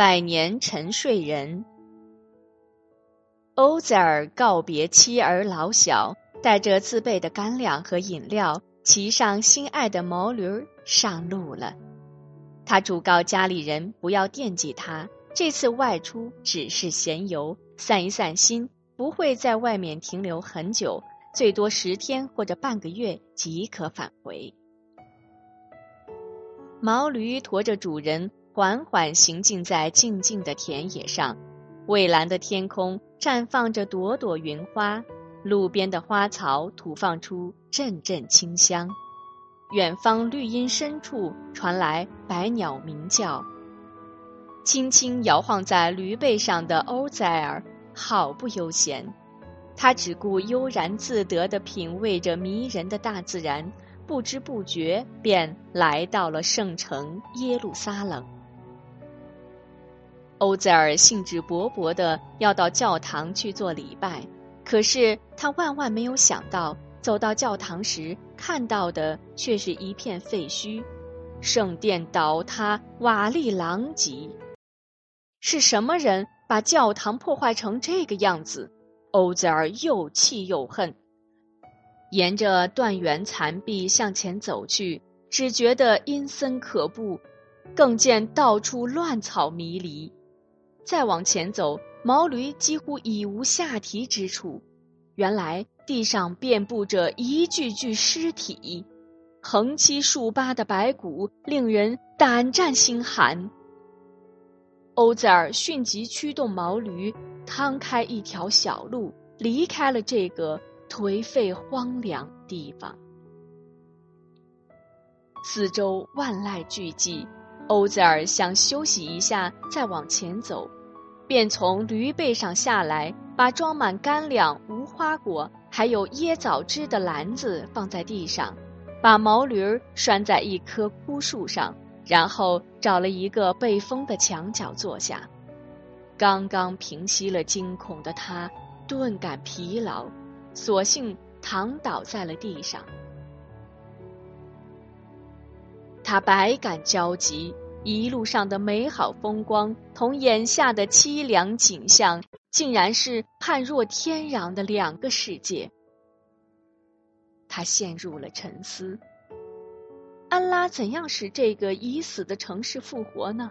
百年沉睡人。欧泽尔告别妻儿老小，带着自备的干粮和饮料，骑上心爱的毛驴上路了。他嘱告家里人不要惦记他，这次外出只是闲游，散一散心，不会在外面停留很久，最多十天或者半个月即可返回。毛驴驮着主人，缓缓行进在静静的田野上。蔚蓝的天空绽放着朵朵云花，路边的花草吐放出阵阵清香。远方绿荫深处传来百鸟鸣叫。轻轻摇晃在驴背上的欧塞尔好不悠闲，他只顾悠然自得地品味着迷人的大自然。不知不觉便来到了圣城耶路撒冷。欧泽尔兴致勃勃的要到教堂去做礼拜，可是他万万没有想到，走到教堂时看到的却是一片废墟，圣殿倒塌，瓦砾狼藉。是什么人把教堂破坏成这个样子？欧泽尔又气又恨。沿着断垣残壁向前走去，只觉得阴森可怖，更见到处乱草迷离。再往前走，毛驴几乎已无下蹄之处。原来地上遍布着一具具尸体，横七竖八的白骨令人胆战心寒。欧泽尔迅即驱动毛驴，趟开一条小路，离开了这个。颓废荒凉地方，四周万籁俱寂。欧泽尔想休息一下，再往前走，便从驴背上下来，把装满干粮、无花果还有椰枣汁的篮子放在地上，把毛驴拴在一棵枯树上，然后找了一个背风的墙角坐下。刚刚平息了惊恐的他，顿感疲劳。索性躺倒在了地上，他百感交集，一路上的美好风光同眼下的凄凉景象，竟然是判若天壤的两个世界。他陷入了沉思：安拉怎样使这个已死的城市复活呢？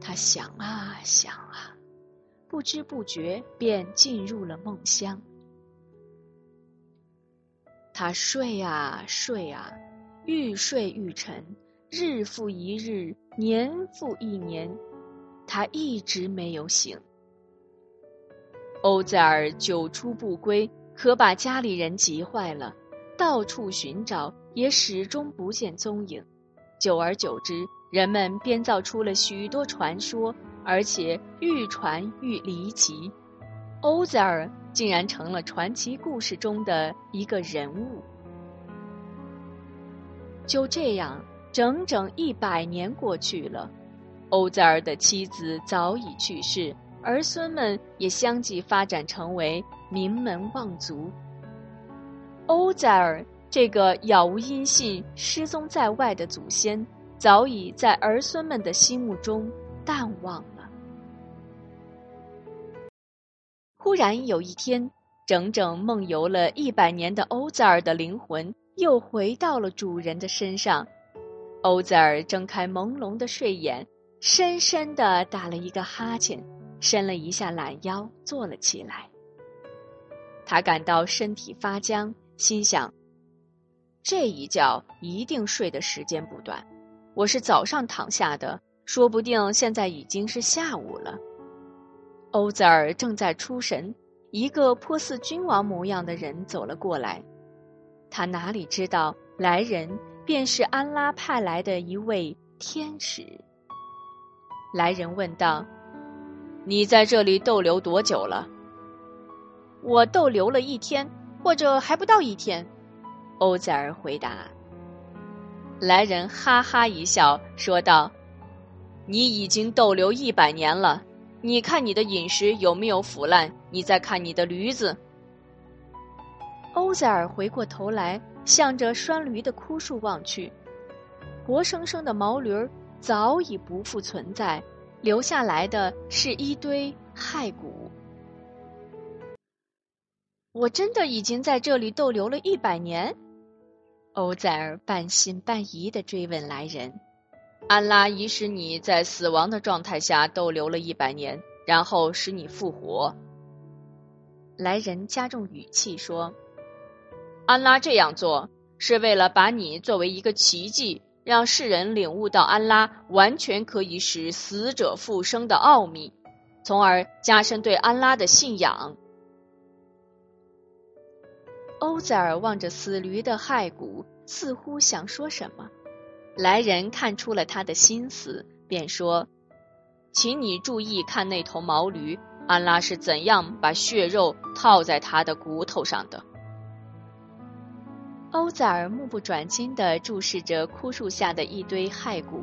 他想啊想啊，不知不觉便进入了梦乡。他睡啊睡啊，愈睡愈沉，日复一日，年复一年，他一直没有醒。欧泽尔久出不归，可把家里人急坏了，到处寻找，也始终不见踪影。久而久之，人们编造出了许多传说，而且愈传愈离奇。欧泽尔竟然成了传奇故事中的一个人物。就这样，整整一百年过去了，欧泽尔的妻子早已去世，儿孙们也相继发展成为名门望族。欧泽尔这个杳无音信、失踪在外的祖先，早已在儿孙们的心目中淡忘了。忽然有一天，整整梦游了一百年的欧泽尔的灵魂又回到了主人的身上。欧泽尔睁开朦胧的睡眼，深深的打了一个哈欠，伸了一下懒腰，坐了起来。他感到身体发僵，心想：这一觉一定睡的时间不短。我是早上躺下的，说不定现在已经是下午了。欧泽尔正在出神，一个颇似君王模样的人走了过来。他哪里知道，来人便是安拉派来的一位天使。来人问道：“你在这里逗留多久了？”“我逗留了一天，或者还不到一天。”欧泽尔回答。来人哈哈一笑，说道：“你已经逗留一百年了。”你看你的饮食有没有腐烂？你再看你的驴子。欧泽尔回过头来，向着拴驴的枯树望去，活生生的毛驴儿早已不复存在，留下来的是一堆骸骨。我真的已经在这里逗留了一百年。欧塞尔半信半疑的追问来人：“安拉已使你在死亡的状态下逗留了一百年，然后使你复活。”来人加重语气说：“安拉这样做是为了把你作为一个奇迹，让世人领悟到安拉完全可以使死者复生的奥秘，从而加深对安拉的信仰。”欧塞尔望着死驴的骸骨，似乎想说什么。来人看出了他的心思，便说：“请你注意看那头毛驴。”安拉是怎样把血肉套在他的骨头上的？欧塞尔目不转睛地注视着枯树下的一堆骸骨，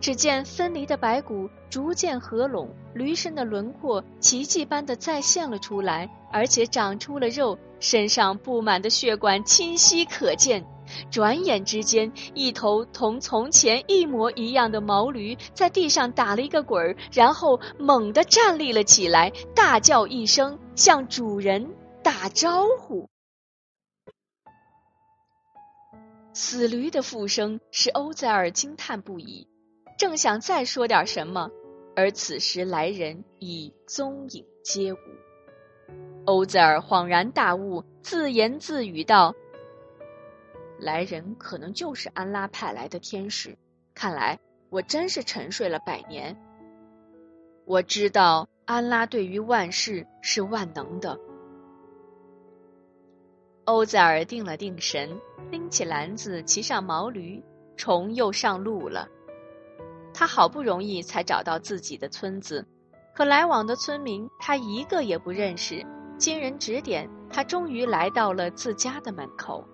只见分离的白骨逐渐合拢，驴身的轮廓奇迹般的再现了出来，而且长出了肉，身上布满的血管清晰可见。转眼之间，一头同从前一模一样的毛驴在地上打了一个滚儿，然后猛地站立了起来，大叫一声，向主人打招呼。死驴的复生使欧塞尔惊叹不已，正想再说点什么，而此时来人已踪影皆无。欧塞尔恍然大悟，自言自语道。来人可能就是安拉派来的天使，看来我真是沉睡了百年。我知道安拉对于万事是万能的。欧塞尔定了定神，拎起篮子，骑上毛驴，重又上路了。他好不容易才找到自己的村子，可来往的村民他一个也不认识。经人指点，他终于来到了自家的门口。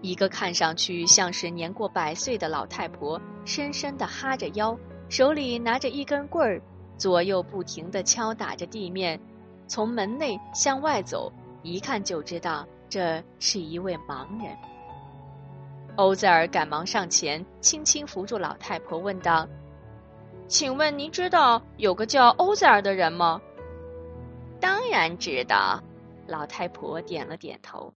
一个看上去像是年过百岁的老太婆，深深的哈着腰，手里拿着一根棍儿，左右不停的敲打着地面，从门内向外走，一看就知道这是一位盲人。欧泽尔赶忙上前，轻轻扶住老太婆，问道：“请问您知道有个叫欧泽尔的人吗？”“当然知道。”老太婆点了点头。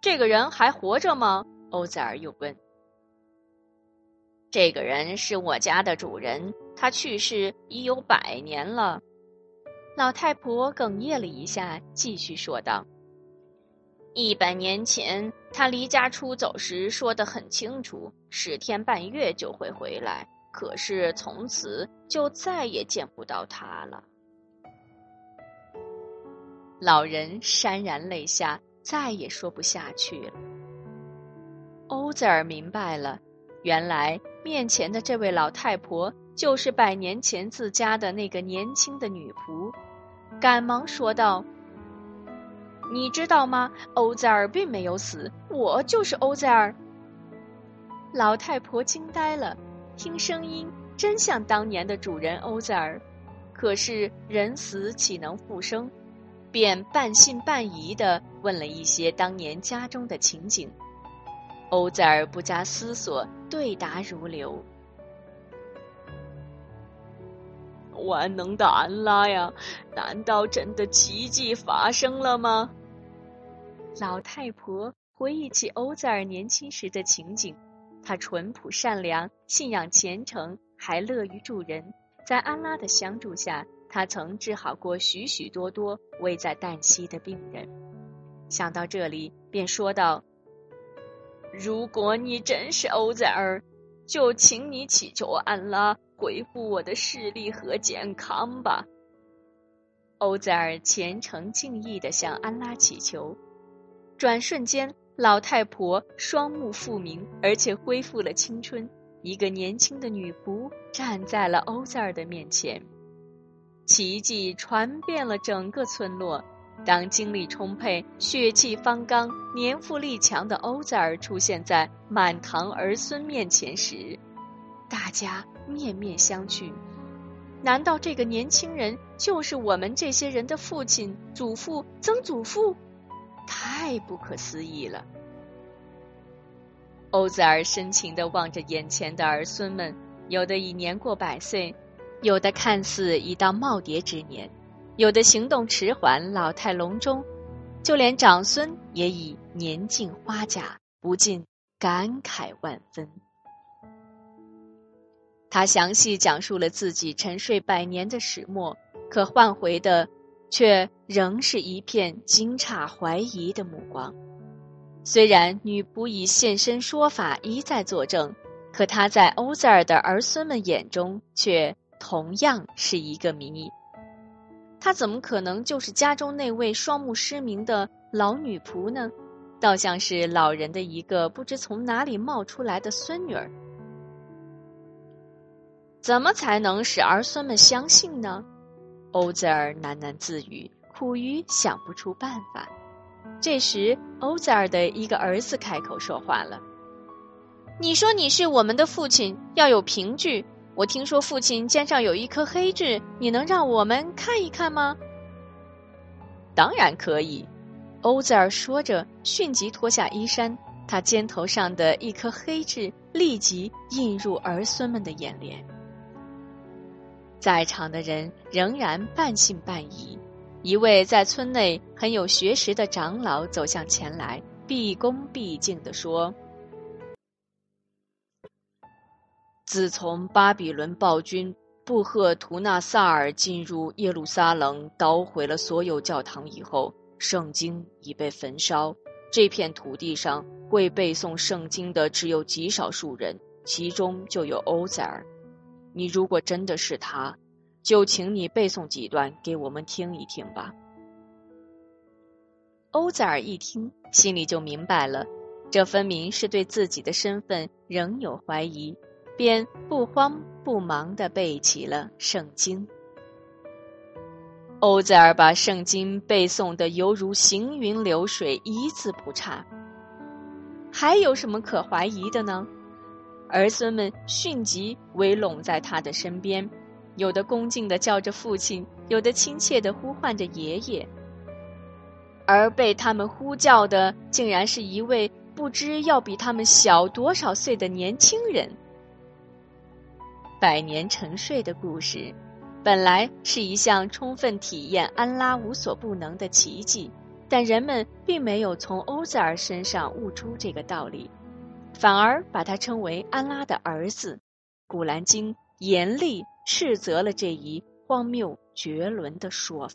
这个人还活着吗？欧泽尔又问。这个人是我家的主人，他去世已有百年了。老太婆哽咽了一下，继续说道：“一百年前，他离家出走时说的很清楚，十天半月就会回来。可是从此就再也见不到他了。”老人潸然泪下。再也说不下去了。欧泽尔明白了，原来面前的这位老太婆就是百年前自家的那个年轻的女仆，赶忙说道：“你知道吗？欧塞尔并没有死，我就是欧塞尔。”老太婆惊呆了，听声音真像当年的主人欧塞尔，可是人死岂能复生？便半信半疑的问了一些当年家中的情景，欧塞尔不加思索，对答如流。万能的安拉呀，难道真的奇迹发生了吗？老太婆回忆起欧泽尔年轻时的情景，他淳朴善良，信仰虔诚，还乐于助人，在安拉的相助下。他曾治好过许许多多危在旦夕的病人。想到这里，便说道：“如果你真是欧泽尔，就请你祈求安拉恢复我的视力和健康吧。”欧塞尔虔诚敬意的向安拉祈求。转瞬间，老太婆双目复明，而且恢复了青春。一个年轻的女仆站在了欧塞尔的面前。奇迹传遍了整个村落。当精力充沛、血气方刚、年富力强的欧塞尔出现在满堂儿孙面前时，大家面面相觑。难道这个年轻人就是我们这些人的父亲、祖父、曾祖父？太不可思议了！欧塞尔深情的望着眼前的儿孙们，有的已年过百岁，有的看似已到耄耋之年，有的行动迟缓，老态龙钟，就连长孙也已年近花甲，不禁感慨万分。他详细讲述了自己沉睡百年的始末，可换回的却仍是一片惊诧怀疑的目光。虽然女仆以现身说法一再作证，可她在欧塞尔的儿孙们眼中却同样是一个谜。他怎么可能就是家中那位双目失明的老女仆呢？倒像是老人的一个不知从哪里冒出来的孙女儿。怎么才能使儿孙们相信呢？欧泽尔喃喃自语，苦于想不出办法。这时，欧泽尔的一个儿子开口说话了：“你说你是我们的父亲，要有凭据。我听说父亲肩上有一颗黑痣，你能让我们看一看吗？”“当然可以。”欧泽尔说着，迅即脱下衣衫，他肩头上的一颗黑痣立即映入儿孙们的眼帘。在场的人仍然半信半疑。一位在村内很有学识的长老走向前来，毕恭毕敬地说：“自从巴比伦暴君布赫图纳萨尔进入耶路撒冷，捣毁了所有教堂以后，圣经已被焚烧。这片土地上会背诵圣经的只有极少数人，其中就有欧塞尔。”你如果真的是他，就请你背诵几段给我们听一听吧。欧塞尔一听，心里就明白了，这分明是对自己的身份仍有怀疑，便不慌不忙的背起了圣经。欧泽尔把圣经背诵的犹如行云流水，一字不差。还有什么可怀疑的呢？儿孙们迅即围拢在他的身边，有的恭敬的叫着父亲，有的亲切的呼唤着爷爷。而被他们呼叫的，竟然是一位不知要比他们小多少岁的年轻人。百年沉睡的故事，本来是一项充分体验安拉无所不能的奇迹，但人们并没有从欧塞尔身上悟出这个道理。反而把他称为安拉的儿子，《古兰经》严厉斥责了这一荒谬绝伦的说法。